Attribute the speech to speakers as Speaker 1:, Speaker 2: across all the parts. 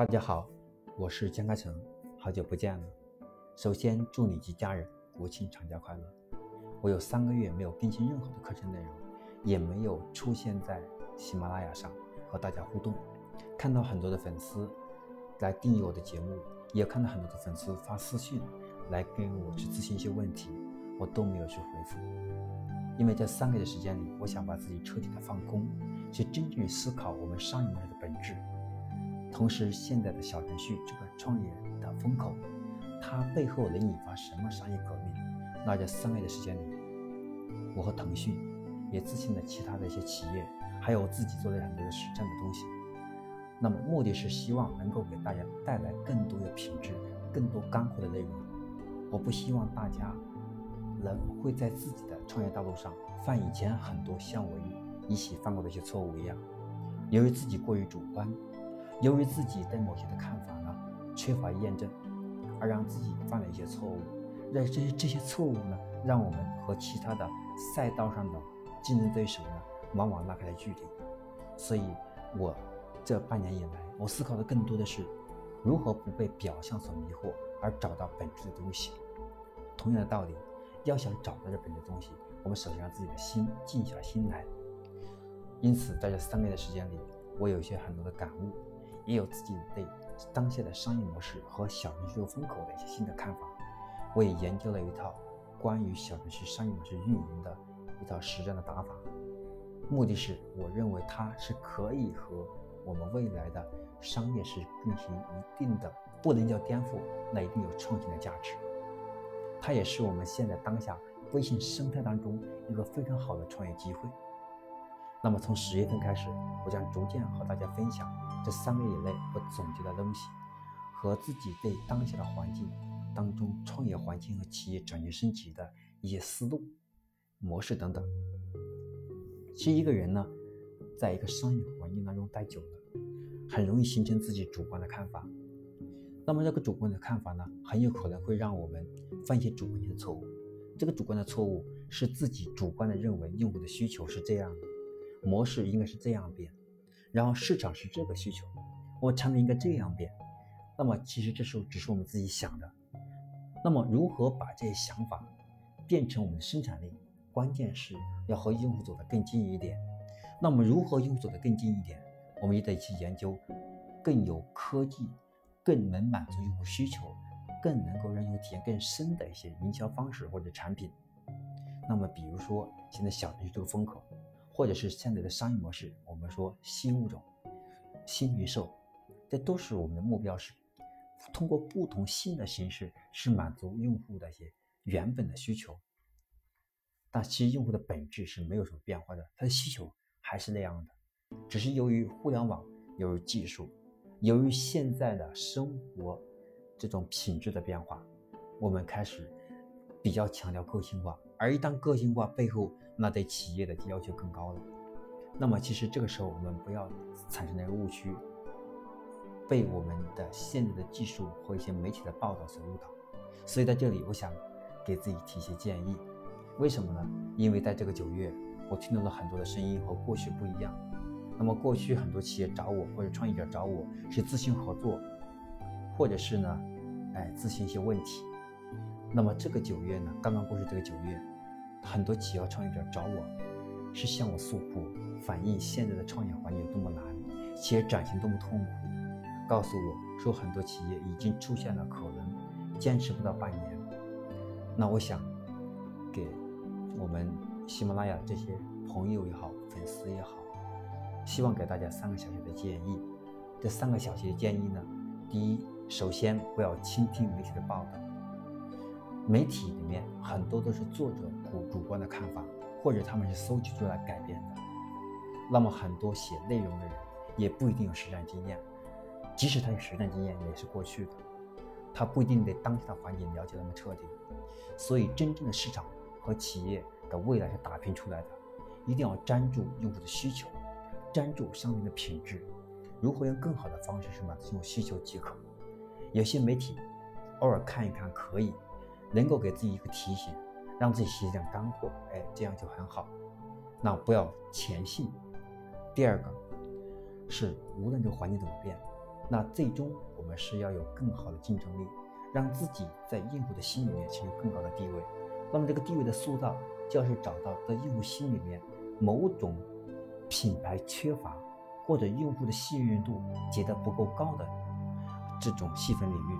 Speaker 1: 大家好，我是江开成，好久不见了。首先祝你及家人国庆长假快乐。我有三个月没有更新任何的课程内容，也没有出现在喜马拉雅上和大家互动。看到很多的粉丝来订阅我的节目，也看到很多的粉丝发私信来跟我去咨询一些问题，我都没有去回复。因为这三个月的时间里，我想把自己彻底的放空，去真正思考我们商业模式的。同时，现在的小程序这个创业的风口，它背后能引发什么商业革命？那在三个月的时间里，我和腾讯也咨询了其他的一些企业，还有我自己做了很多的实战的东西。那么目的是希望能够给大家带来更多的品质、更多干货的内容。我不希望大家能会在自己的创业道路上犯以前很多像我一一起犯过的一些错误一样，由于自己过于主观。由于自己对某些的看法呢缺乏验证，而让自己犯了一些错误，那这些这些错误呢，让我们和其他的赛道上的竞争对手呢，往往拉开了距离。所以，我这半年以来，我思考的更多的是，如何不被表象所迷惑，而找到本质的东西。同样的道理，要想找到这本质的东西，我们首先让自己的心静下心来。因此，在这三个月的时间里，我有一些很多的感悟。也有自己对当下的商业模式和小程序风口的一些新的看法。我也研究了一套关于小程序商业模式运营的一套实战的打法，目的是我认为它是可以和我们未来的商业是进行一定的，不能叫颠覆，那一定有创新的价值。它也是我们现在当下微信生态当中一个非常好的创业机会。那么从十月份开始，我将逐渐和大家分享这三个月以内我总结的东西，和自己对当下的环境当中创业环境和企业转型升级的一些思路、模式等等。其实一个人呢，在一个商业环境当中待久了，很容易形成自己主观的看法。那么这个主观的看法呢，很有可能会让我们犯一些主观性的错误。这个主观的错误是自己主观的认为用户的需求是这样的。模式应该是这样变，然后市场是这个需求，我产品应该这样变。那么其实这时候只是我们自己想的。那么如何把这些想法变成我们的生产力？关键是要和用户走得更近一点。那么如何用户走得更近一点？我们也得去研究更有科技、更能满足用户需求、更能够让用户体验更深的一些营销方式或者产品。那么比如说现在小程序这个风口。或者是现在的商业模式，我们说新物种、新零售，这都是我们的目标是通过不同新的形式，是满足用户的一些原本的需求。但其实用户的本质是没有什么变化的，他的需求还是那样的，只是由于互联网、由于技术、由于现在的生活这种品质的变化，我们开始比较强调个性化。而一旦个性化背后，那对企业的要求更高了。那么，其实这个时候我们不要产生那个误区，被我们的现在的技术和一些媒体的报道所误导。所以在这里，我想给自己提些建议。为什么呢？因为在这个九月，我听到了很多的声音和过去不一样。那么过去很多企业找我或者创业者找我是咨询合作，或者是呢，哎，咨询一些问题。那么这个九月呢，刚刚过去这个九月。很多企业创业者找我，是向我诉苦，反映现在的创业环境多么难，企业转型多么痛苦，告诉我说很多企业已经出现了可能坚持不到半年。那我想给我们喜马拉雅这些朋友也好，粉丝也好，希望给大家三个小小的建议。这三个小小的建议呢，第一，首先不要倾听媒体的报道。媒体面很多都是作者主主观的看法，或者他们是搜集出来改编的。那么很多写内容的人也不一定有实战经验，即使他有实战经验，也是过去的，他不一定对当下的环境了解那么彻底。所以，真正的市场和企业的未来是打拼出来的，一定要粘住用户的需求，粘住商品的品质，如何用更好的方式去满足用户需求即可。有些媒体偶尔看一看可以。能够给自己一个提醒，让自己吸点干货，哎，这样就很好。那不要前信。第二个是，无论这个环境怎么变，那最终我们是要有更好的竞争力，让自己在用户的心里面持有更高的地位。那么这个地位的塑造，就要是找到在用户心里面某种品牌缺乏或者用户的信任度觉得不够高的这种细分领域。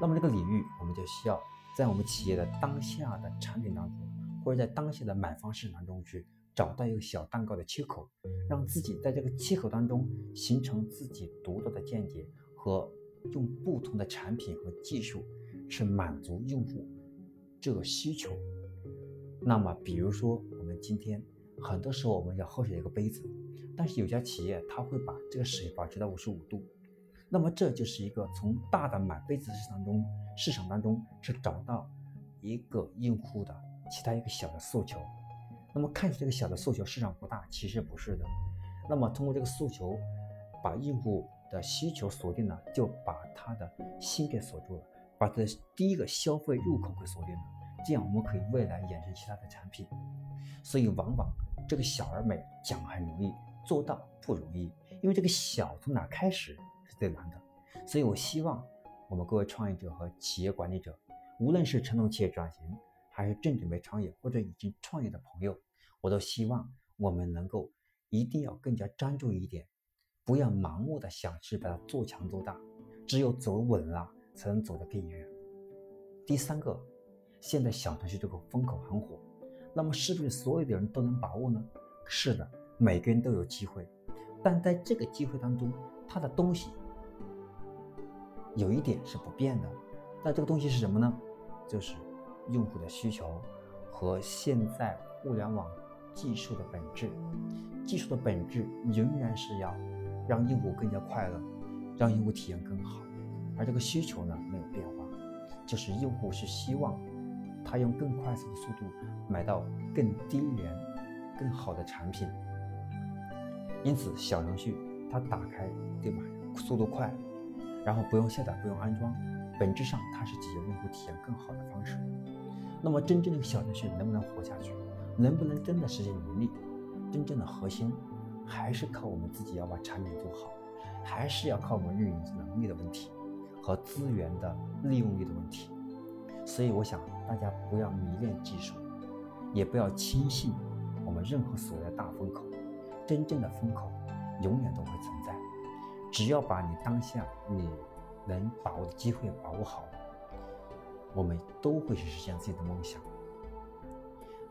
Speaker 1: 那么这个领域，我们就需要在我们企业的当下的产品当中，或者在当下的买方市场中去找到一个小蛋糕的切口，让自己在这个切口当中形成自己独到的见解和用不同的产品和技术去满足用户。这个需求，那么比如说，我们今天很多时候我们要喝水一个杯子，但是有家企业他会把这个水保持到五十五度，那么这就是一个从大的买杯子市场中市场当中去找到一个用户的其他一个小的诉求，那么看起这个小的诉求市场不大，其实不是的，那么通过这个诉求把用户的需求锁定了，就把他的心给锁住了。把这第一个消费入口给锁定了，这样我们可以未来衍生其他的产品。所以往往这个小而美讲很容易，做到不容易，因为这个小从哪开始是最难的。所以我希望我们各位创业者和企业管理者，无论是传统企业转型，还是正准备创业或者已经创业的朋友，我都希望我们能够一定要更加专注一点，不要盲目的想去把它做强做大，只有走稳了。才能走得更远。第三个，现在小程序这个风口很火，那么是不是所有的人都能把握呢？是的，每个人都有机会，但在这个机会当中，它的东西有一点是不变的。那这个东西是什么呢？就是用户的需求和现在互联网技术的本质。技术的本质仍然是要让用户更加快乐，让用户体验更好。而这个需求呢没有变化，就是用户是希望他用更快速的速度买到更低廉、更好的产品。因此，小程序它打开对吧，速度快，然后不用下载、不用安装，本质上它是解决用户体验更好的方式。那么，真正的小程序能不能活下去，能不能真的实现盈利？真正的核心还是靠我们自己要把产品做好，还是要靠我们运营能力的问题。和资源的利用率的问题，所以我想大家不要迷恋技术，也不要轻信我们任何所谓的大风口，真正的风口永远都会存在。只要把你当下你能把握的机会把握好，我们都会去实现自己的梦想。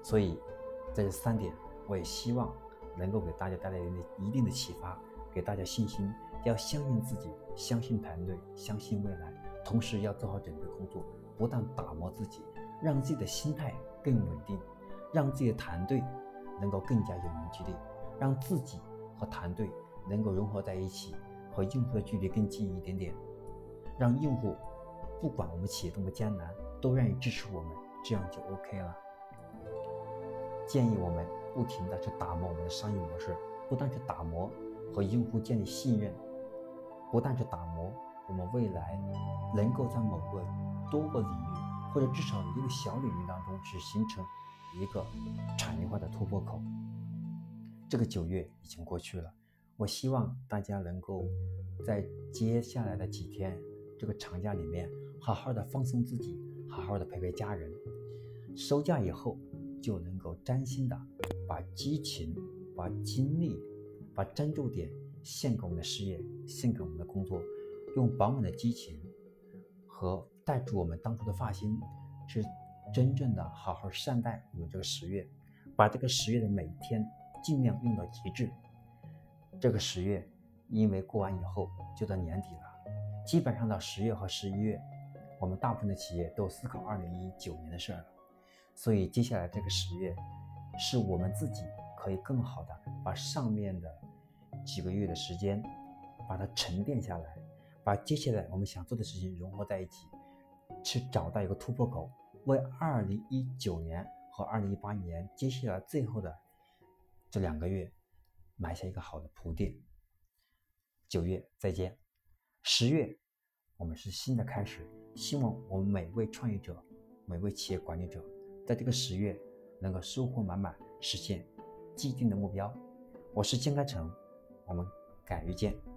Speaker 1: 所以，在这三点，我也希望能够给大家带来一定的启发，给大家信心。要相信自己，相信团队，相信未来，同时要做好准备工作，不断打磨自己，让自己的心态更稳定，让自己的团队能够更加有凝聚力，让自己和团队能够融合在一起，和用户的距离更近一点点，让用户不管我们企业多么艰难，都愿意支持我们，这样就 OK 了。建议我们不停的去打磨我们的商业模式，不断去打磨和用户建立信任。不但是打磨我们未来能够在某个多个领域，或者至少一个小领域当中，去形成一个产业化的突破口。这个九月已经过去了，我希望大家能够在接下来的几天这个长假里面，好好的放松自己，好好的陪陪家人。收假以后，就能够专心的把激情、把精力、把专注点。献给我们的事业，献给我们的工作，用饱满的激情和带住我们当初的发心，是真正的好好善待我们这个十月，把这个十月的每一天尽量用到极致。这个十月，因为过完以后就到年底了，基本上到十月和十一月，我们大部分的企业都思考二零一九年的事儿了，所以接下来这个十月，是我们自己可以更好的把上面的。几个月的时间，把它沉淀下来，把接下来我们想做的事情融合在一起，去找到一个突破口，为二零一九年和二零一八年接下来最后的这两个月埋下一个好的铺垫。九月再见，十月我们是新的开始，希望我们每位创业者、每位企业管理者在这个十月能够收获满满，实现既定的目标。我是金开成。我们改日见。